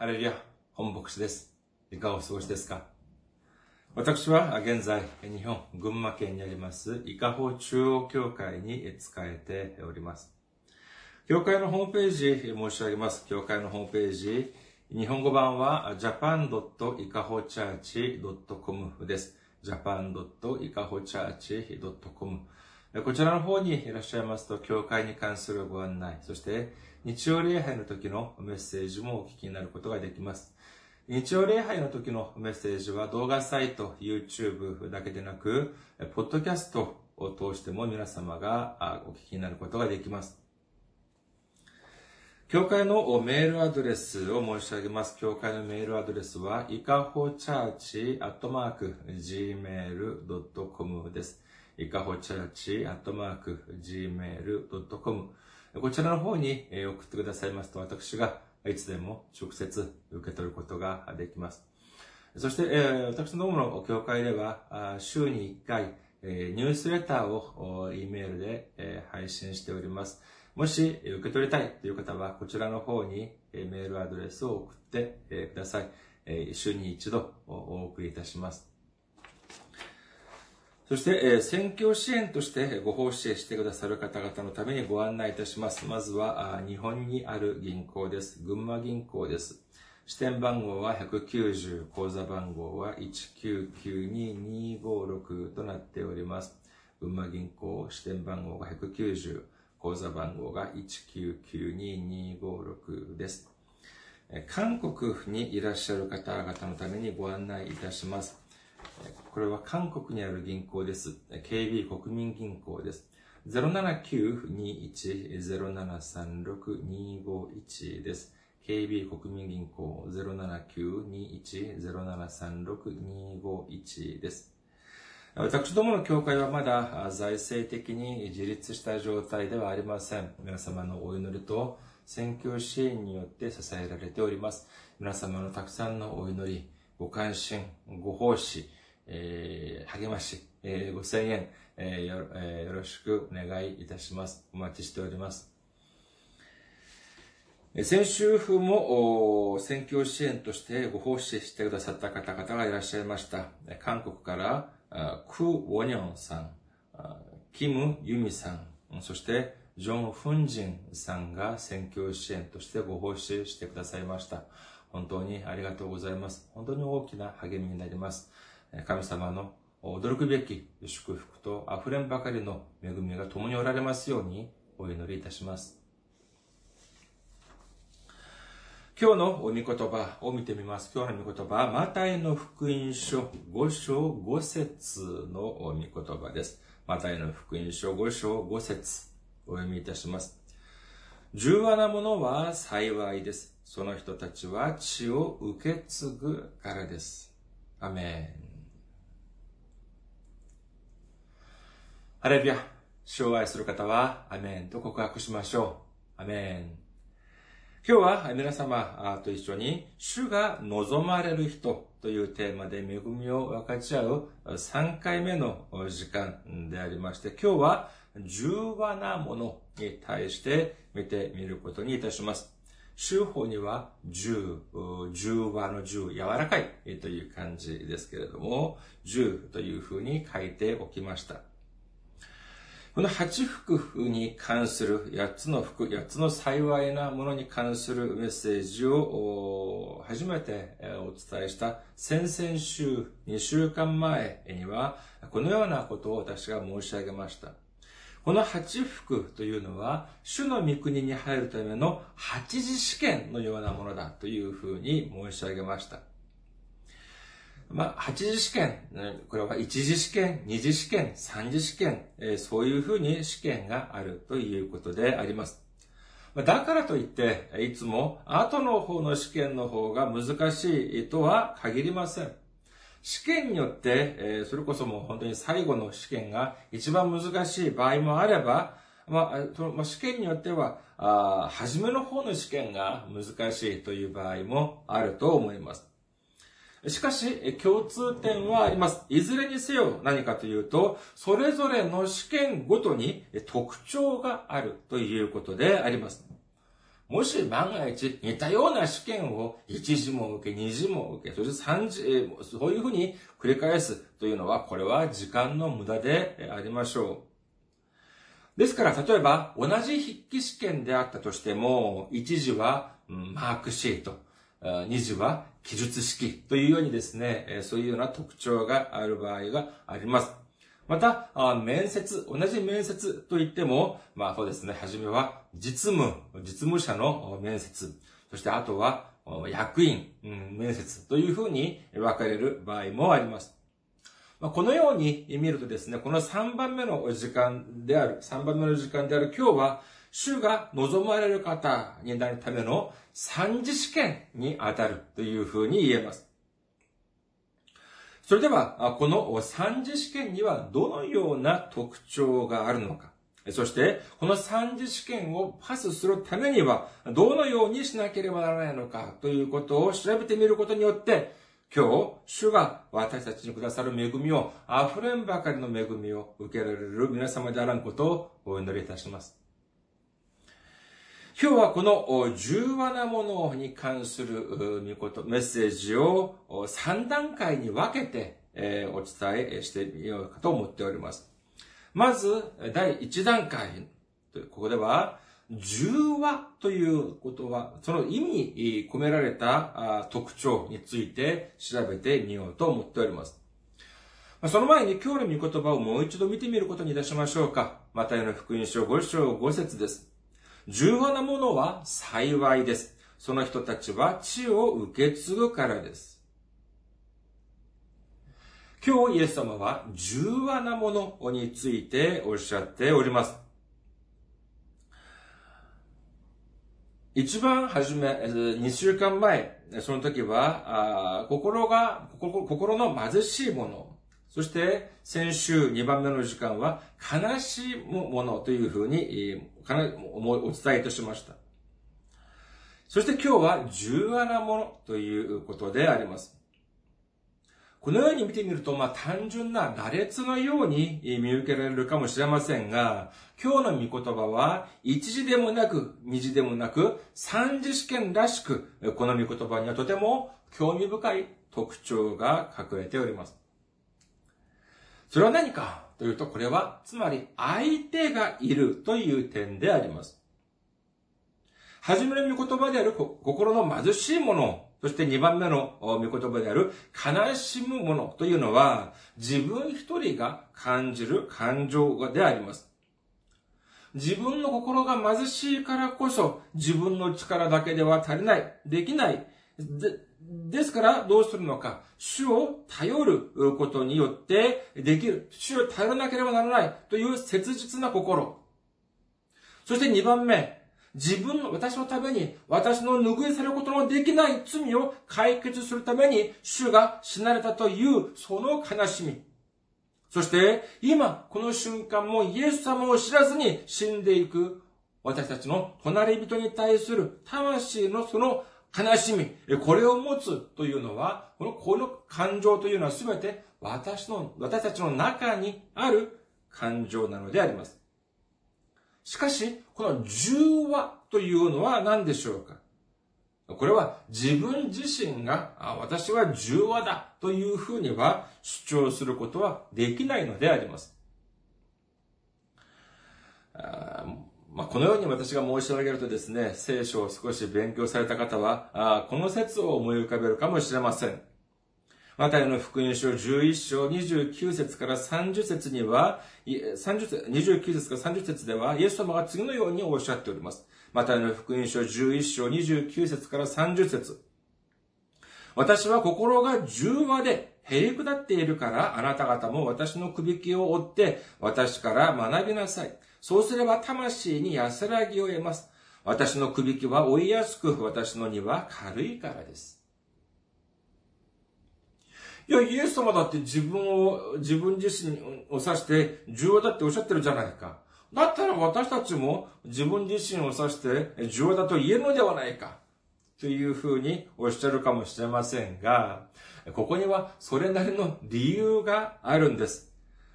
ハレルヤ、本牧師です。いかがお過ごしですか？私は現在、日本、群馬県にあります、伊香保中央教会に仕えております。教会のホームページ申し上げます。教会のホームページ、日本語版は japan.ikahochurch.com です。japan.ikahochurch.com こちらの方にいらっしゃいますと、教会に関するご案内、そして日曜礼拝の時のメッセージもお聞きになることができます。日曜礼拝の時のメッセージは動画サイト、YouTube だけでなく、ポッドキャストを通しても皆様がお聞きになることができます。教会のメールアドレスを申し上げます。教会のメールアドレスは、いかほチャーチアットマーク gmail.com です。いかほチャーチアットマーク gmail.com こちらの方に送ってくださいますと、私がいつでも直接受け取ることができます。そして、私どもの教会では、週に1回、ニュースレターを E メールで配信しております。もし受け取りたいという方は、こちらの方にメールアドレスを送ってください。週に一度お送りいたします。そして、選挙支援としてご奉仕してくださる方々のためにご案内いたします。まずは、日本にある銀行です。群馬銀行です。支店番号は190、口座番号は1992256となっております。群馬銀行支店番号が190、口座番号が1992256です。韓国にいらっしゃる方々のためにご案内いたします。これは韓国にある銀行です。KB 国民銀行です。079-21-0736-251です。KB 国民銀行079-21-0736-251です。私どもの教会はまだ財政的に自立した状態ではありません。皆様のお祈りと選挙支援によって支えられております。皆様のたくさんのお祈り、ご関心、ご奉仕、えー、励まし、えー、ご声援、えーよえー、よろしくお願いいたします。お待ちしております。先週も選挙支援としてご奉仕してくださった方々がいらっしゃいました。韓国からク・ウォニョンさん、キム・ユミさん、そしてジョン・フンジンさんが選挙支援としてご奉仕してくださいました。本当にありがとうございます。本当に大きな励みになります。神様の驚くべき祝福と溢れんばかりの恵みが共におられますようにお祈りいたします。今日のお御言葉を見てみます。今日の御言葉は、マタイの福音書5章5節のお御言葉です。マタイの福音書5章5節お読みいたします。重和なものは幸いです。その人たちは血を受け継ぐからです。アメン。ハレルヤ。主を愛する方は、アメンと告白しましょう。アメン。今日は皆様と一緒に、主が望まれる人というテーマで恵みを分かち合う3回目の時間でありまして、今日は重和なものに対して見てみることにいたします。州法には重、重和の重、柔らかいという感じですけれども、重というふうに書いておきました。この八福に関する八つの福、八つの幸いなものに関するメッセージを初めてお伝えした先々週2週間前にはこのようなことを私が申し上げました。この八福というのは主の御国に入るための八次試験のようなものだというふうに申し上げました。まあ、八次試験、これは一次試験、二次試験、三次試験、えそういうふうに試験があるということであります。だからといって、いつも後の方の試験の方が難しいとは限りません。試験によって、えそれこそもう本当に最後の試験が一番難しい場合もあれば、まあ、試験によっては、初めの方の試験が難しいという場合もあると思います。しかし、共通点はあります。いずれにせよ何かというと、それぞれの試験ごとに特徴があるということであります。もし万が一似たような試験を1次も受け、2次も受け、そして3次、そういうふうに繰り返すというのは、これは時間の無駄でありましょう。ですから、例えば、同じ筆記試験であったとしても、1次はマークシート、2次は記述式というようにですね、そういうような特徴がある場合があります。また、面接、同じ面接といっても、まあそうですね、はじめは実務、実務者の面接、そしてあとは役員、面接というふうに分かれる場合もあります。このように見るとですね、この3番目の時間である、3番目の時間である今日は、主が望まれる方になるための三次試験に当たるというふうに言えます。それでは、この三次試験にはどのような特徴があるのか。そして、この三次試験をパスするためには、どのようにしなければならないのかということを調べてみることによって、今日、主が私たちにくださる恵みを、溢れんばかりの恵みを受けられる皆様であらんことをお祈りいたします。今日はこの重和なものに関する見事、メッセージを3段階に分けてお伝えしてみようかと思っております。まず、第1段階。ここでは、重和ということは、その意味に込められた特徴について調べてみようと思っております。その前に今日の御言葉をもう一度見てみることにいたしましょうか。マタイの福音書5章5節です。重要なものは幸いです。その人たちは地を受け継ぐからです。今日イエス様は重要なものについておっしゃっております。一番初め、2週間前、その時は、心が、心の貧しいもの、そして先週2番目の時間は悲しいものというふうにお伝えいたしました。そして今日は重要なものということであります。このように見てみると、まあ単純な羅列のように見受けられるかもしれませんが、今日の御言葉は、一時でもなく、二時でもなく、三次試験らしく、この御言葉にはとても興味深い特徴が隠れております。それは何かというと、これは、つまり相手がいるという点であります。はじめの御言葉である心の貧しいもの、そして2番目の御言葉である悲しむものというのは、自分一人が感じる感情であります。自分の心が貧しいからこそ、自分の力だけでは足りない、できない。ですから、どうするのか。主を頼ることによってできる。主を頼らなければならないという切実な心。そして2番目。自分の、私のために、私の拭い去ることのできない罪を解決するために、主が死なれたという、その悲しみ。そして、今、この瞬間もイエス様を知らずに死んでいく、私たちの隣人に対する魂のその悲しみ、これを持つというのは、この、この感情というのはすべて私の、私たちの中にある感情なのであります。しかし、この重和というのは何でしょうか？これは自分自身が、私は重和だというふうには主張することはできないのであります。まあ、このように私が申し上げるとですね、聖書を少し勉強された方は、あこの説を思い浮かべるかもしれません。マタイの福音書11章29節から30節には、30節29節から30節では、イエス様が次のようにおっしゃっております。マタイの福音書11章29節から30節私は心が重和で、へり下っているから、あなた方も私のくびきを追って、私から学びなさい。そうすれば魂に安らぎを得ます。私のくびきは追いやすく、私の荷は軽いからです。いや、イエス様だって自分を、自分自身を指して重要だっておっしゃってるじゃないか。だったら私たちも自分自身を指して重要だと言えるのではないか。というふうにおっしゃるかもしれませんが、ここにはそれなりの理由があるんです。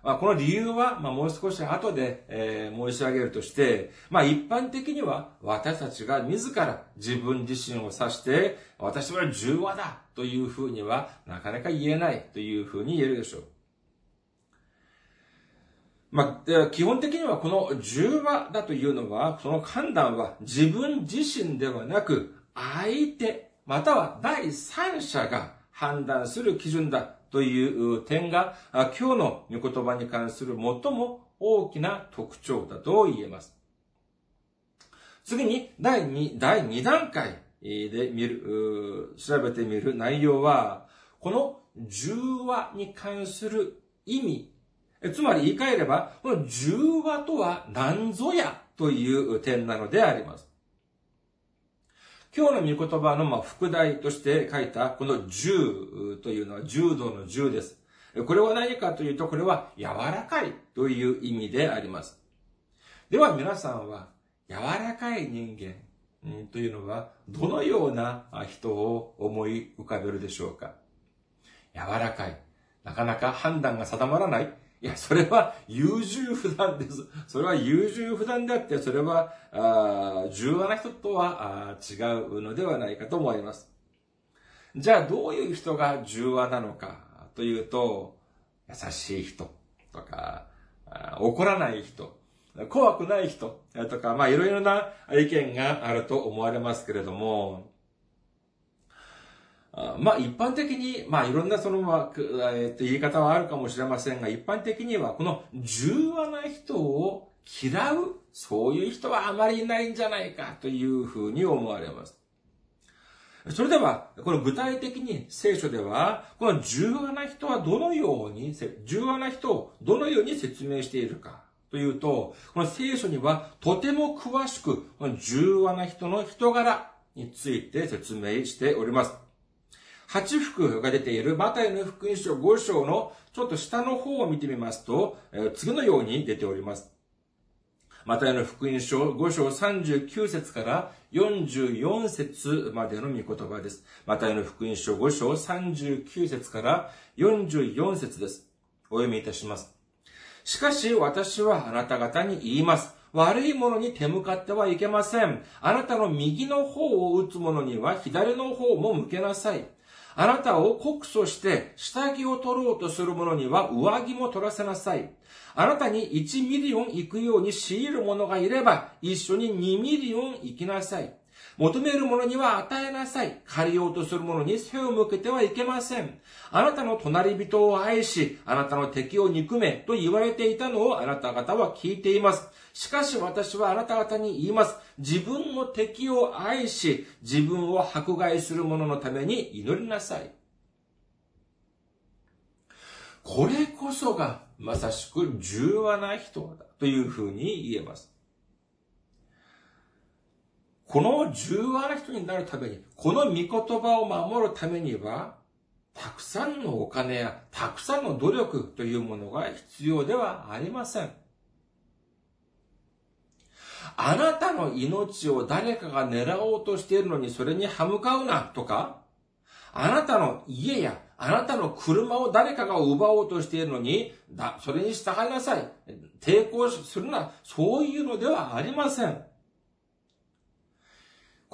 まあ、この理由は、まあ、もう少し後で、えー、申し上げるとして、まあ、一般的には私たちが自ら自分自身を指して、私は重和だというふうにはなかなか言えないというふうに言えるでしょう。まあ、基本的にはこの重和だというのは、その判断は自分自身ではなく、相手、または第三者が判断する基準だという点が、今日の御言葉に関する最も大きな特徴だと言えます。次に、第2、第2段階で見る、調べてみる内容は、この重和に関する意味、つまり言い換えれば、この重和とは何ぞやという点なのであります。今日の御言葉のま副題として書いたこの柔というのは柔道の柔です。これは何かというと、これは柔らかいという意味であります。では皆さんは柔らかい人間というのはどのような人を思い浮かべるでしょうか柔らかい。なかなか判断が定まらない。いや、それは優柔不断です。それは優柔不断であって、それは、ああ重要な人とは違うのではないかと思います。じゃあ、どういう人が重和なのかというと、優しい人とか、怒らない人、怖くない人とか、まあいろいろな意見があると思われますけれども、まあ一般的に、まあいろんなその、まあ、えっと言い方はあるかもしれませんが、一般的にはこの重和な人を嫌う、そういう人はあまりいないんじゃないかというふうに思われます。それでは、この具体的に聖書では、この重和な人はどのように、重和な人をどのように説明しているかというと、この聖書にはとても詳しく、この重和な人の人柄について説明しております。八福が出ているマタイの福音書5章のちょっと下の方を見てみますと、次のように出ております。マタイの福音書5章39節から44節までの御言葉です。マタイの福音書5章39節から44節です。お読みいたします。しかし私はあなた方に言います。悪いものに手向かってはいけません。あなたの右の頬を打つ者には左の頬も向けなさい。あなたを告訴して下着を取ろうとする者には上着も取らせなさい。あなたに1ミリオン行くように強いる者がいれば一緒に2ミリオン行きなさい。求める者には与えなさい。借りようとする者に背を向けてはいけません。あなたの隣人を愛し、あなたの敵を憎めと言われていたのをあなた方は聞いています。しかし私はあなた方に言います。自分の敵を愛し、自分を迫害する者のために祈りなさい。これこそがまさしく重和な人だというふうに言えます。この重和な人になるために、この御言葉を守るためには、たくさんのお金やたくさんの努力というものが必要ではありません。あなたの命を誰かが狙おうとしているのにそれに歯向かうなとか、あなたの家やあなたの車を誰かが奪おうとしているのに、だ、それに従いなさい。抵抗するな。そういうのではありません。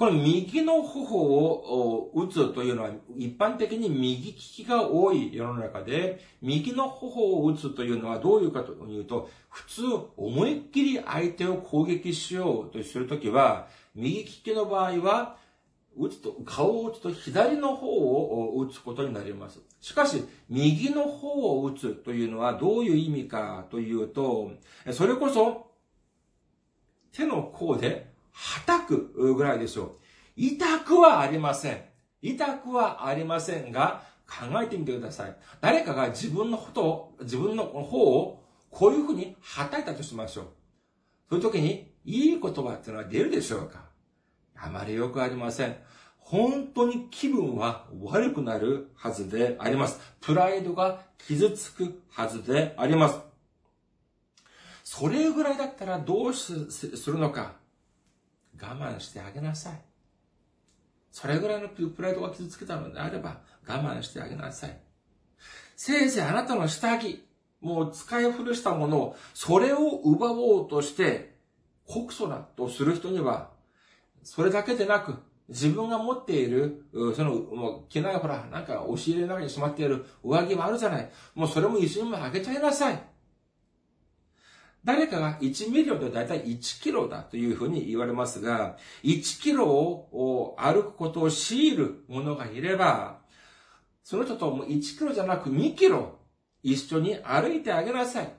この右の頬を打つというのは一般的に右利きが多い世の中で、右の頬を打つというのはどういうかというと、普通思いっきり相手を攻撃しようとするときは、右利きの場合は、打つと、顔を打つと左の方を打つことになります。しかし、右の方を打つというのはどういう意味かというと、それこそ、手の甲ではたくぐらいでしょう。痛くはありません。痛くはありませんが、考えてみてください。誰かが自分のことを、自分の方を、こういうふうにはたいたとしましょう。そういう時に、いい言葉っていうのは出るでしょうかあまりよくありません。本当に気分は悪くなるはずであります。プライドが傷つくはずであります。それぐらいだったらどうするのか。我慢してあげなさい。それぐらいのプライドが傷つけたのであれば我慢してあげなさい。せいぜいあなたの下着もう使い古したものを、それを奪おうとして、告訴だとする人には、それだけでなく、自分が持っている、その、もう、着ないほら、なんか、押し入れの中にしまっている上着もあるじゃない。もうそれも一緒にもあげちゃいなさい。誰かが1ミリオンでだいたい1キロだというふうに言われますが、1キロを歩くことを強いる者がいれば、その人とも1キロじゃなく2キロ一緒に歩いてあげなさい。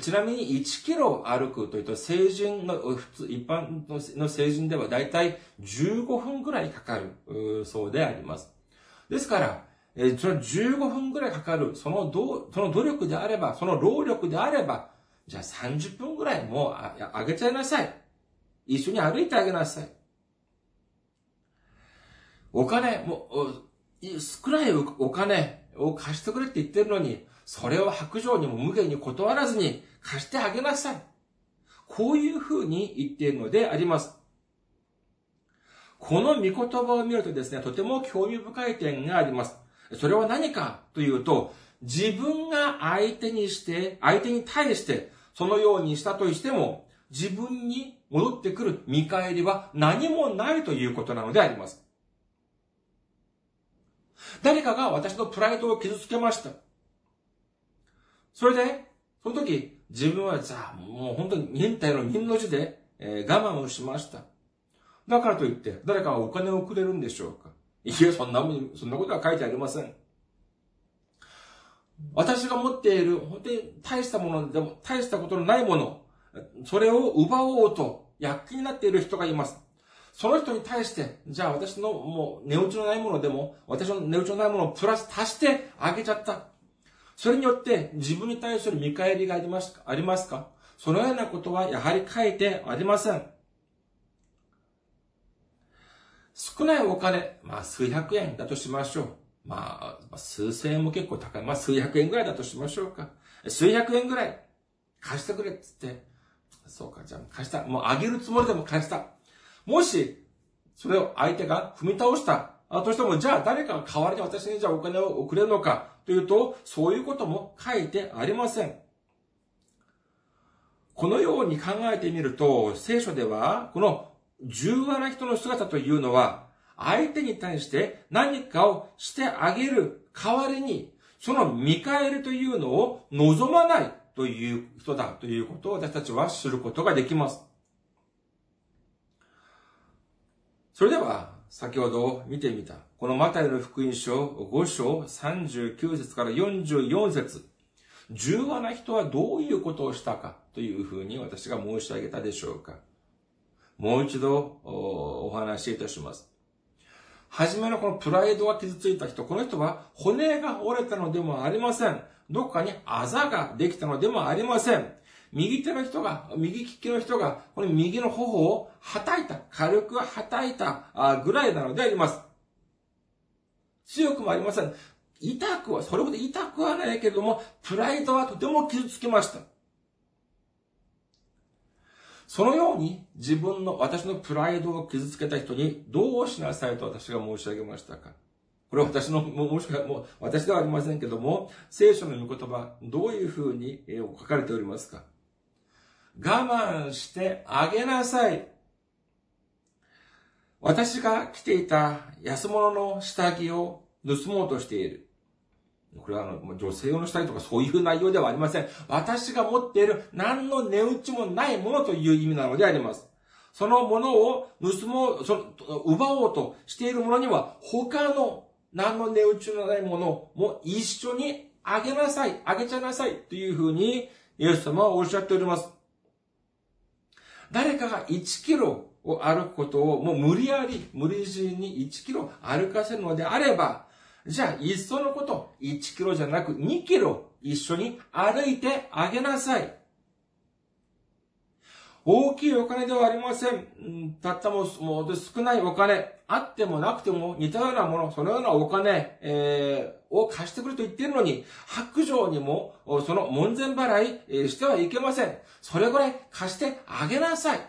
ちなみに1キロ歩くというと、成人の、普通、一般の成人ではだいたい15分ぐらいかかる、そうであります。ですから、えその15分ぐらいかかる、そのど、その努力であれば、その労力であれば、じゃあ30分ぐらいもうああげちゃいなさい。一緒に歩いてあげなさい。お金、もう、少ないお金を貸してくれって言ってるのに、それを白状にも無限に断らずに貸してあげなさい。こういうふうに言っているのであります。この御言葉を見るとですね、とても興味深い点があります。それは何かというと、自分が相手にして、相手に対して、そのようにしたとしても、自分に戻ってくる見返りは何もないということなのであります。誰かが私のプライドを傷つけました。それで、その時、自分はさ、もう本当に忍耐の忍の字で、えー、我慢をしました。だからといって、誰かがお金をくれるんでしょうかいや、そんなもん、そんなことは書いてありません。私が持っている、本当に大したものでも、大したことのないもの、それを奪おうと、躍起になっている人がいます。その人に対して、じゃあ私のもう値打ちのないものでも、私の値打ちのないものをプラス足してあげちゃった。それによって自分に対する見返りがありますか？ありますか？そのようなことはやはり書いてありません。少ないお金、まあ数百円だとしましょう。まあ、数千円も結構高い。まあ数百円ぐらいだとしましょうか。数百円ぐらい貸してくれっつって。そうか、じゃあ貸した。もうあげるつもりでも貸した。もし、それを相手が踏み倒した。あとしても、じゃあ誰かが代わりに私にじゃあお金をくれるのか。というと、そういうことも書いてありません。このように考えてみると、聖書では、この十話な人の姿というのは、相手に対して何かをしてあげる代わりに、その見返りというのを望まないという人だということを私たちは知ることができます。それでは、先ほど見てみた、このマタイの福音書5章39節から44節重和な人はどういうことをしたかというふうに私が申し上げたでしょうか。もう一度お話しいたします。はじめのこのプライドが傷ついた人、この人は骨が折れたのでもありません。どこかにあざができたのでもありません。右手の人が、右利きの人が、この右の頬をはたいた、軽くはたいたぐらいなのであります。強くもありません。痛くは、それほど痛くはないけれども、プライドはとても傷つきました。そのように自分の、私のプライドを傷つけた人にどうしなさいと私が申し上げましたか？これは私の、もしくはもう私ではありませんけども、聖書の御言葉、どういうふうに書かれておりますか？我慢してあげなさい。私が着ていた安物の下着を盗もうとしている。これはあの、女性用の下着とかそういう内容ではありません。私が持っている何の値打ちもないものという意味なのであります。そのものを盗もう、その、奪おうとしているものには他の何の値打ちのないものも一緒にあげなさい、あげちゃいなさいというふうにイエス様はおっしゃっております。誰かが1キロを歩くことをもう無理やり、無理強いに1キロ歩かせるのであれば、じゃあ、いっそのこと、1キロじゃなく2キロ一緒に歩いてあげなさい。大きいお金ではありません。たったももう少ないお金、あってもなくても似たようなもの、そのようなお金、えー、を貸してくれと言っているのに、白状にもその門前払いしてはいけません。それぐらい貸してあげなさい。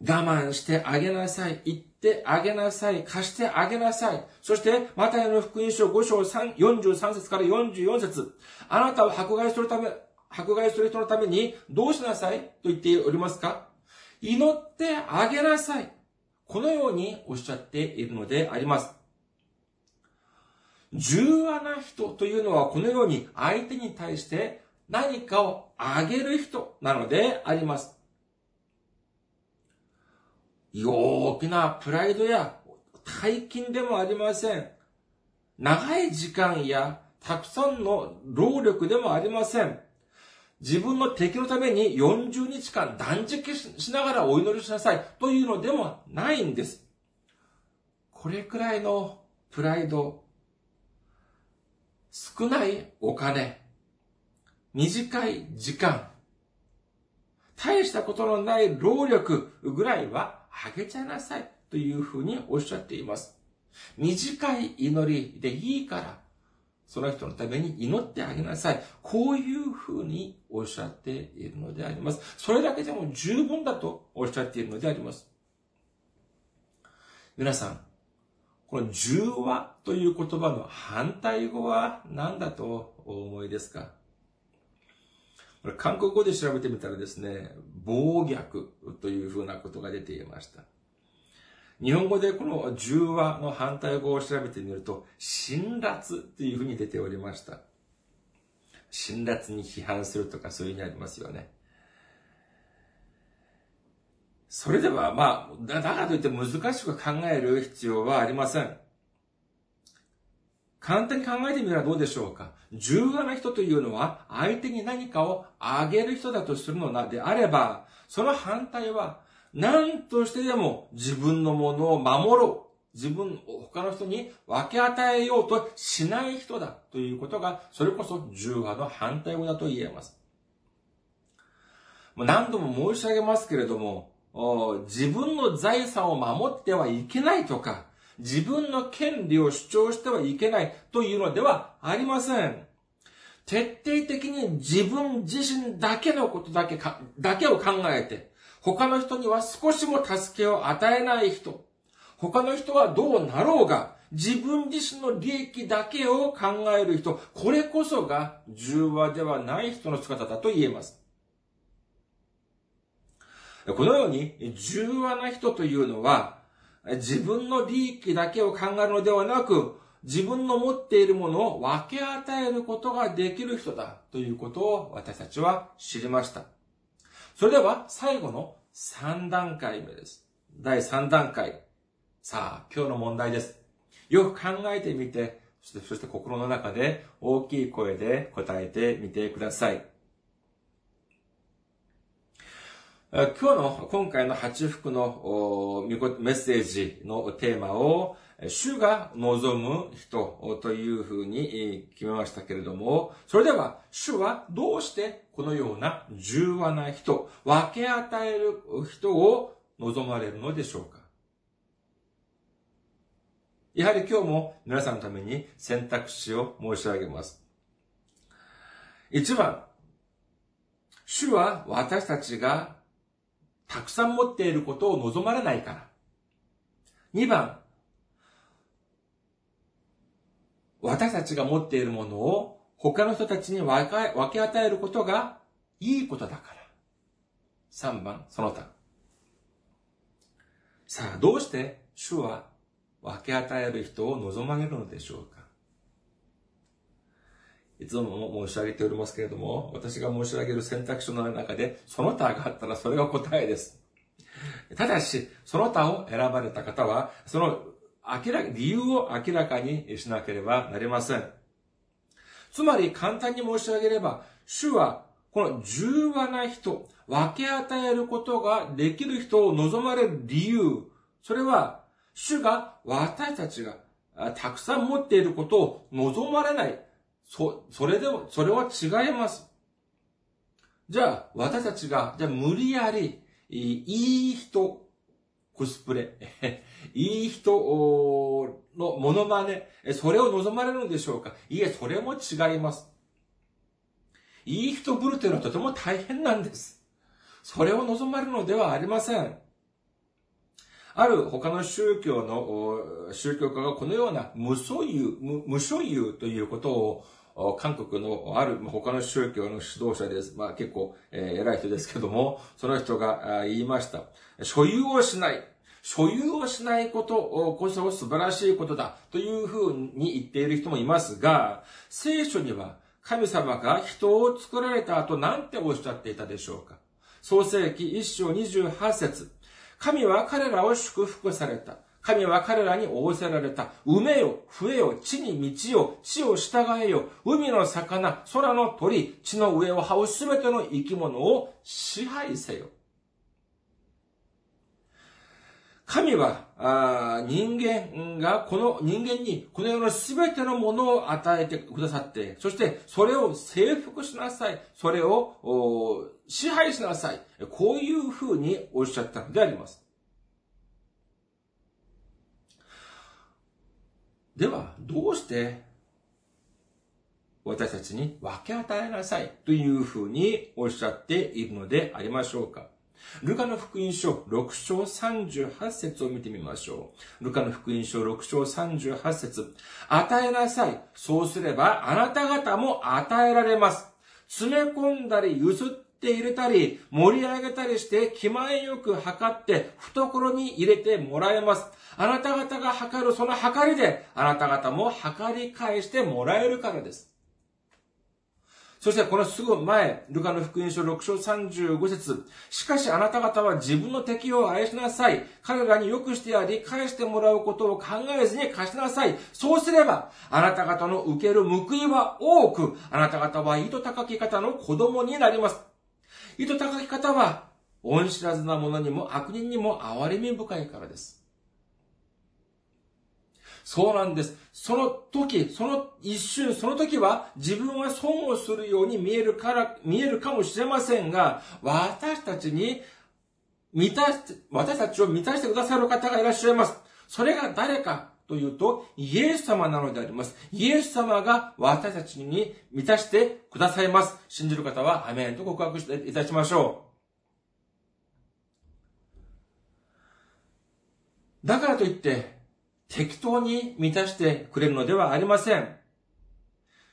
我慢してあげなさい。言ってあげなさい。貸してあげなさい。そして、マタイの福音書5章43節から44節あなたを迫害するため、迫害する人のためにどうしなさいと言っておりますか？祈ってあげなさい。このようにおっしゃっているのであります。重和な人というのはこのように相手に対して何かをあげる人なのであります。大きなプライドや大金でもありません。長い時間やたくさんの労力でもありません。自分の敵のために40日間断食しながらお祈りしなさいというのでもないんです。これくらいのプライド、少ないお金、短い時間、大したことのない労力ぐらいはあげちゃいなさいというふうにおっしゃっています。短い祈りでいいから、その人のために祈ってあげなさい。こういうふうにおっしゃっているのであります。それだけでも十分だとおっしゃっているのであります。皆さん、この重和という言葉の反対語は何だとお思いですか？これ韓国語で調べてみたらですね、暴虐というふうなことが出ていました。日本語でこの重和の反対語を調べてみると、辛辣というふうに出ておりました。辛辣に批判するとかそういうふうにありますよね。それでは、まあ、だからといって難しく考える必要はありません。簡単に考えてみればどうでしょうか？重要な人というのは、相手に何かをあげる人だとするのであれば、その反対は、何としてでも自分のものを守ろう。自分、他の人に分け与えようとしない人だということが、それこそ重和の反対語だと言えます。何度も申し上げますけれども、自分の財産を守ってはいけないとか、自分の権利を主張してはいけないというのではありません。徹底的に自分自身だけのことだけか、だけを考えて、他の人には少しも助けを与えない人、他の人はどうなろうが、自分自身の利益だけを考える人、これこそが重和ではない人の姿だと言えます。このように、重和な人というのは、自分の利益だけを考えるのではなく、自分の持っているものを分け与えることができる人だということを私たちは知りました。それでは最後の3段階目です。第3段階。さあ、今日の問題です。よく考えてみて、そして、そして心の中で大きい声で答えてみてください。今日の、今回の八福のメッセージのテーマを、主が望む人というふうに決めましたけれども、それでは、主はどうしてこのような重和な人、分け与える人を望まれるのでしょうか？やはり今日も皆さんのために選択肢を申し上げます。一番、主は私たちがたくさん持っていることを望まれないから。2番、私たちが持っているものを他の人たちに分け与えることがいいことだから。3番、その他。さあ、どうして主は分け与える人を望まれるのでしょうか？いつも申し上げておりますけれども、私が申し上げる選択肢の中で、その他があったらそれが答えです。ただし、その他を選ばれた方は、その明ら、理由を明らかにしなければなりません。つまり簡単に申し上げれば、主はこの重和な人、分け与えることができる人を望まれる理由、それは、主が私たちがたくさん持っていることを望まれない。そ、それでも、それは違います。じゃあ、私たちが、じゃあ無理やり、いい人、コスプレ、いい人のモノマネ、それを望まれるのでしょうか？いえ、それも違います。いい人ぶるというのはとても大変なんです。それを望まれるのではありません。ある他の宗教の、宗教家がこのような無所有、無所有ということを韓国のある他の宗教の指導者です。まあ結構、えー、偉い人ですけども、その人が言いました。所有をしない。所有をしないことこそ素晴らしいことだというふうに言っている人もいますが、聖書には神様が人を作られた後なんておっしゃっていたでしょうか創世記一章28節神は彼らを祝福された。神は彼らに仰せられた。埋めよ、増えよ、地に道よ、地を従えよ、海の魚、空の鳥、地の上を這うすべての生き物を支配せよ。神はあ人間がこの人間にこの世の全てのものを与えてくださって、そしてそれを征服しなさい。それを支配しなさい。こういうふうにおっしゃったのであります。では、どうして私たちに分け与えなさいというふうにおっしゃっているのでありましょうかルカの福音書6章38節を見てみましょう。ルカの福音書6章38節与えなさい。そうすればあなた方も与えられます。詰め込んだり譲っって入れたり、盛り上げたりして気前よく測って懐に入れてもらえます。あなた方が測るその測りで、あなた方も測り返してもらえるからです。そしてこのすぐ前、ルカの福音書6章35節しかしあなた方は自分の敵を愛しなさい。彼らに良くしてやり返してもらうことを考えずに貸しなさい。そうすれば、あなた方の受ける報いは多く、あなた方は糸高き方の子供になります。糸高き方は、恩知らずな者にも悪人にも憐れみ深いからです。そうなんです。その時、その一瞬、その時は自分は損をするように見えるから、見えるかもしれませんが、私たちに満たして、私たちを満たしてくださる方がいらっしゃいます。それが誰かというと、イエス様なのであります。イエス様が私たちに満たしてくださいます。信じる方は、アメンと告白していたしましょう。だからといって、適当に満たしてくれるのではありません。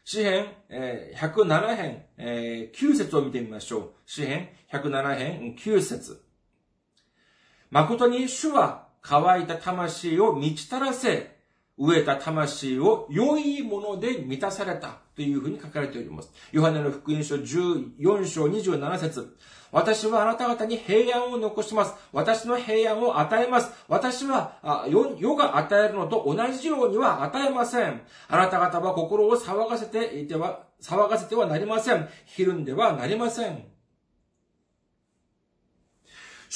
詩編、107編、9節を見てみましょう。詩編107編9節誠に主は乾いた魂を満ち足らせ、飢えた魂を良いもので満たされたというふうに書かれております。ヨハネの福音書14章27節私はあなた方に平安を残します。私の平安を与えます。私は世が与えるのと同じようには与えません。あなた方は心を騒がせていては、騒がせてはなりません。ひるんではなりません。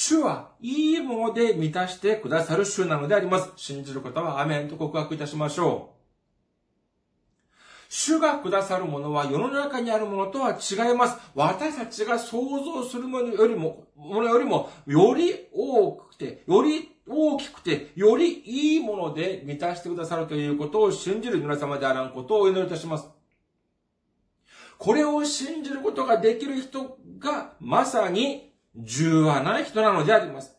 主はいいもので満たしてくださる主なのであります。信じる方はアメンと告白いたしましょう。主がくださるものは世の中にあるものとは違います。私たちが想像するものよりも、ものよりも、より多くて、より大きくて、よりいいもので満たしてくださるということを信じる皆様であらんことをお祈りいたします。これを信じることができる人が、まさに、重要な人なのであります。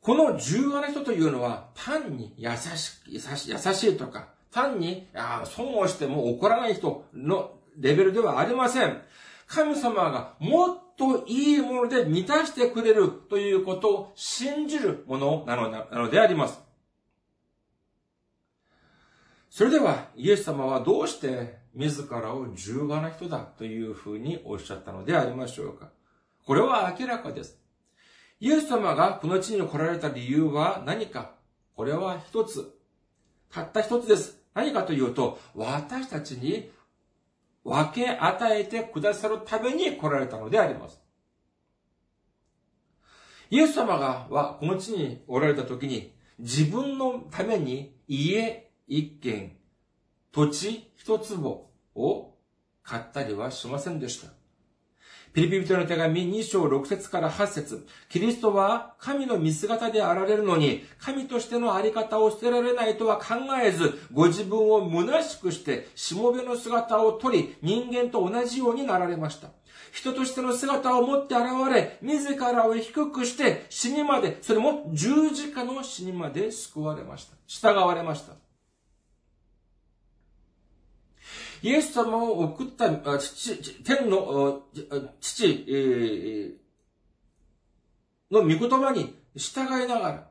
この重要な人というのは、単に優し優し優しいとか、単に、あ損をしても怒らない人のレベルではありません。神様がもっといいもので満たしてくれるということを信じるものなのであります。それでは、イエス様はどうして自らを重要な人だというふうにおっしゃったのでありましょうかこれは明らかです。イエス様がこの地に来られた理由は何かこれは一つ。たった一つです。何かというと、私たちに分け与えてくださるために来られたのであります。イエス様が、は、この地におられた時に、自分のために家一軒、土地一坪を買ったりはしませんでした。ピリピリ人の手紙2章6節から8節キリストは神の見姿であられるのに、神としてのあり方を捨てられないとは考えず、ご自分を虚しくして、しもべの姿を取り、人間と同じようになられました。人としての姿を持って現れ、自らを低くして死にまで、それも十字架の死にまで救われました。従われました。イエス様を送った父、天の父、の御言葉に従いながら、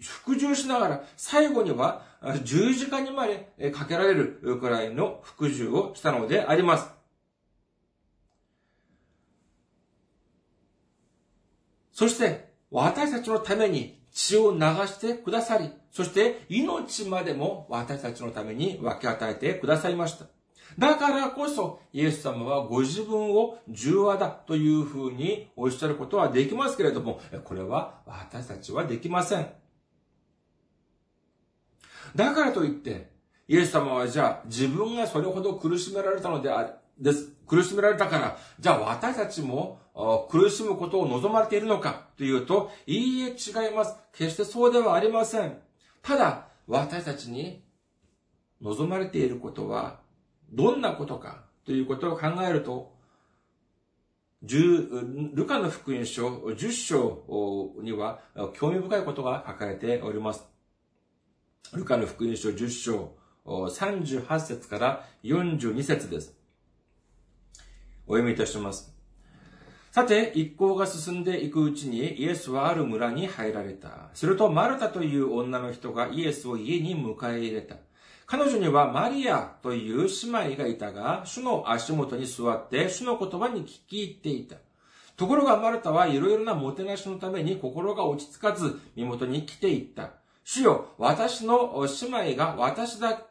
服従しながら、最後には十字架にまでかけられるくらいの服従をしたのであります。そして、私たちのために血を流してくださり、そして命までも私たちのために分け与えてくださいました。だからこそ、イエス様はご自分を重和だというふうにおっしゃることはできますけれども、これは私たちはできません。だからといって、イエス様はじゃあ自分がそれほど苦しめられたのである、です。苦しめられたから、じゃあ私たちも苦しむことを望まれているのかというと、いいえ違います。決してそうではありません。ただ、私たちに望まれていることは、どんなことかということを考えると、ルカの福音書10章には興味深いことが書かれております。ルカの福音書10章38節から42節です。お読みいたします。さて、一行が進んでいくうちにイエスはある村に入られた。するとマルタという女の人がイエスを家に迎え入れた。彼女にはマリアという姉妹がいたが、主の足元に座って主の言葉に聞き入っていた。ところがマルタはいろいろなもてなしのために心が落ち着かず、身元に来ていった。主よ、私の姉妹が私だ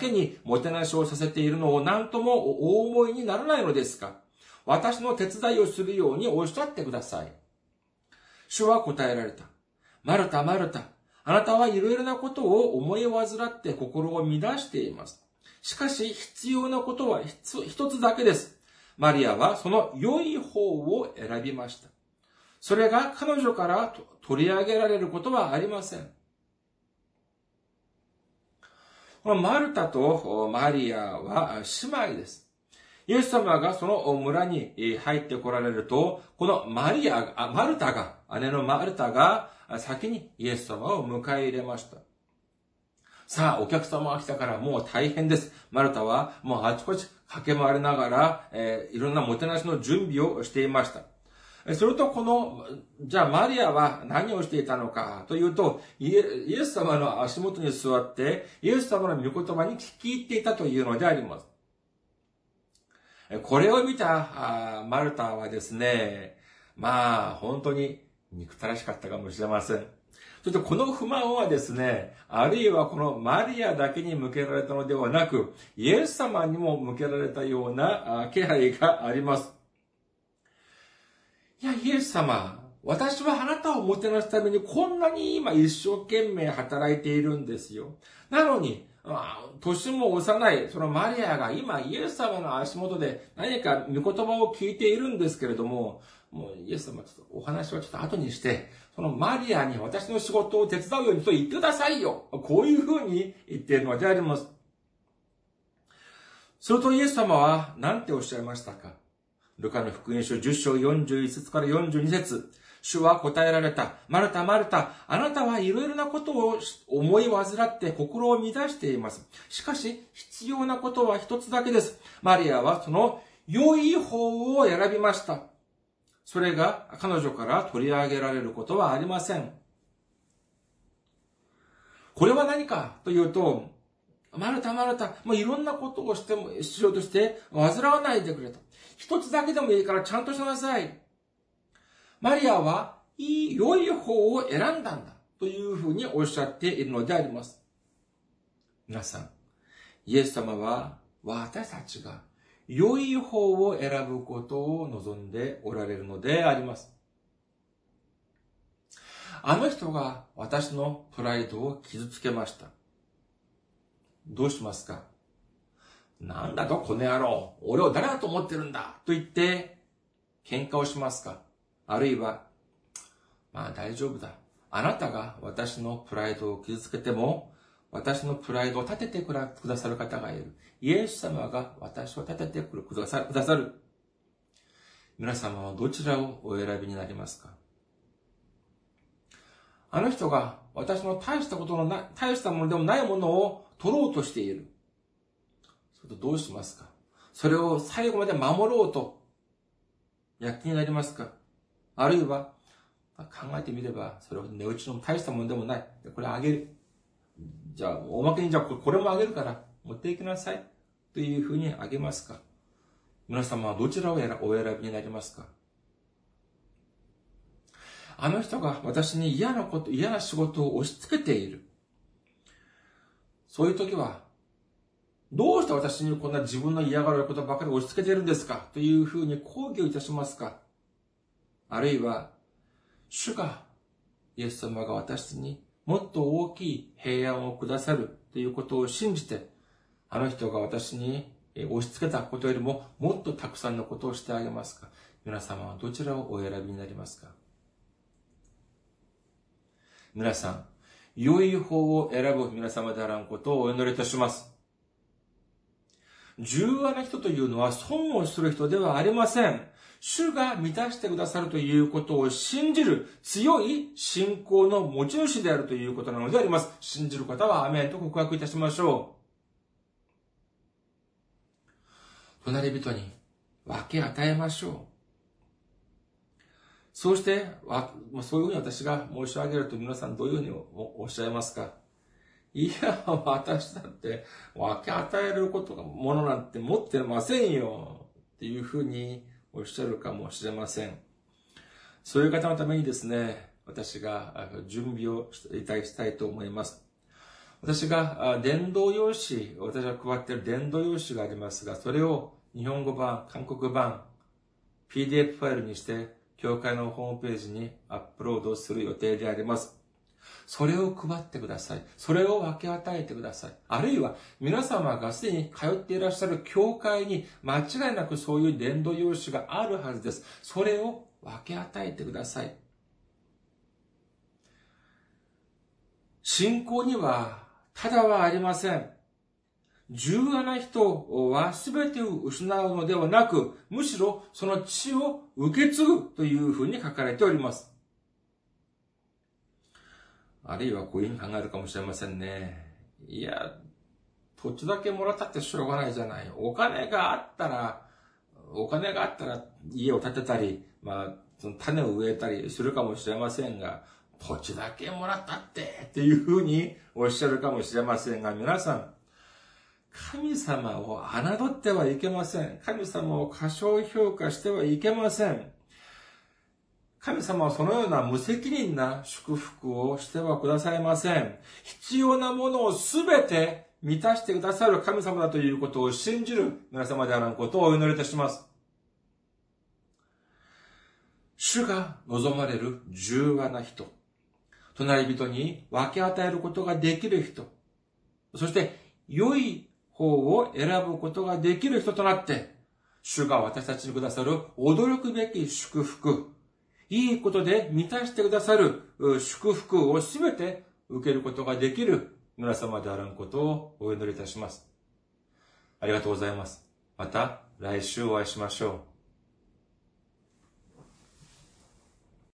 けにもてなしをさせているのを何ともお思いにならないのですか？私の手伝いをするようにおっしゃってください。主は答えられた。マルタ、マルタ。あなたはいろいろなことを思い患って心を乱しています。しかし必要なことは一つだけです。マリアはその良い方を選びました。それが彼女から取り上げられることはありません。このマルタとマリアは姉妹です。イエス様がその村に入ってこられると、このマリアが、マルタが、姉のマルタが先にイエス様を迎え入れました。さあ、お客様が来たからもう大変です。マルタはもうあちこち駆け回りながら、えー、いろんなもてなしの準備をしていました。すると、この、じゃあマリアは何をしていたのかというと、イエス様の足元に座って、イエス様の御言葉に聞き入っていたというのであります。これを見たあマルタはですね、まあ、本当に憎たらしかったかもしれません。そしてこの不満はですね、あるいはこのマリアだけに向けられたのではなく、イエス様にも向けられたような気配があります。いや、イエス様、私はあなたをもてなすためにこんなに今一生懸命働いているんですよ。なのに、年も幼い、そのマリアが今イエス様の足元で何か御言葉を聞いているんですけれども、もうイエス様ちょっとお話はちょっと後にして、そのマリアに私の仕事を手伝うようにと言ってくださいよ。こういうふうに言っているのであります。するとイエス様は何ておっしゃいましたか？ルカの福音書10章41節から42節主は答えられた。マルタ、マルタ、あなたはいろいろなことを思い患って心を乱しています。しかし、必要なことは一つだけです。マリアはその良い方を選びました。それが彼女から取り上げられることはありません。これは何かというと、マルタ、マルタ、もういろんなことをしても、しようとして、煩わないでくれと。一つだけでもいいからちゃんとしなさい。マリアは、いい、良い方を選んだんだ。というふうにおっしゃっているのであります。皆さん、イエス様は私たちが良い方を選ぶことを望んでおられるのであります。あの人が私のプライドを傷つけました。どうしますか？なんだとこの野郎俺を誰だと思ってるんだ？と言って喧嘩をしますか？あるいは、まあ大丈夫だ。あなたが私のプライドを傷つけても、私のプライドを立ててくださる方がいる。イエス様が私を立ててくださる。皆様はどちらをお選びになりますか？あの人が私の大したことのない大したものでもないものを取ろうとしている。それとどうしますか？それを最後まで守ろうと、躍起になりますか？あるいは、考えてみれば、それは値打ちの大したものでもない。これあげる。じゃあ、おまけにじゃあこれもあげるから、持っていきなさい。というふうにあげますか？皆様はどちらをお選びになりますか？あの人が私に嫌なこと、嫌な仕事を押し付けている。そういう時は、どうして私にこんな自分の嫌がることばかり押し付けているんですかというふうに抗議をいたしますか？あるいは、主が、イエス様が私にもっと大きい平安をくださるということを信じて、あの人が私に押し付けたことよりももっとたくさんのことをしてあげますか？皆様はどちらをお選びになりますか？皆さん、良い方を選ぶ皆様であらんことをお祈りいたします。重要な人というのは損をする人ではありません。主が満たしてくださるということを信じる強い信仰の持ち主であるということなのであります。信じる方はアメンと告白いたしましょう。隣人に分け与えましょう。そうして、そういうふうに私が申し上げると皆さんどういうふうにおっしゃいますかいや、私だって分け与えることが、ものなんて持ってませんよ。っていうふうにおっしゃるかもしれません。そういう方のためにですね、私が準備をしたいと思います。私が伝道用紙、私が配っている伝道用紙がありますが、それを日本語版、韓国版、PDF ファイルにして、教会のホームページにアップロードする予定であります。それを配ってください。それを分け与えてください。あるいは、皆様がすでに通っていらっしゃる教会に間違いなくそういう伝道用紙があるはずです。それを分け与えてください。信仰には、ただはありません。重要な人は全てを失うのではなく、むしろその血を受け継ぐというふうに書かれております。あるいはこういうふうに考えるかもしれませんね。いや、土地だけもらったってしょうがないじゃない。お金があったら、お金があったら家を建てたり、まあ、その種を植えたりするかもしれませんが、土地だけもらったってっていうふうにおっしゃるかもしれませんが、皆さん、神様を侮ってはいけません。神様を過小評価してはいけません。神様はそのような無責任な祝福をしてはくださいません。必要なものをすべて満たしてくださる神様だということを信じる皆様であることをお祈りいたします。主が望まれる重和な人。隣人に分け与えることができる人。そして、良い方を選ぶことができる人となって、主が私たちにくださる驚くべき祝福、いいことで満たしてくださる祝福をすべて受けることができる皆様であらんことをお祈りいたします。ありがとうございます。また来週お会いしましょう。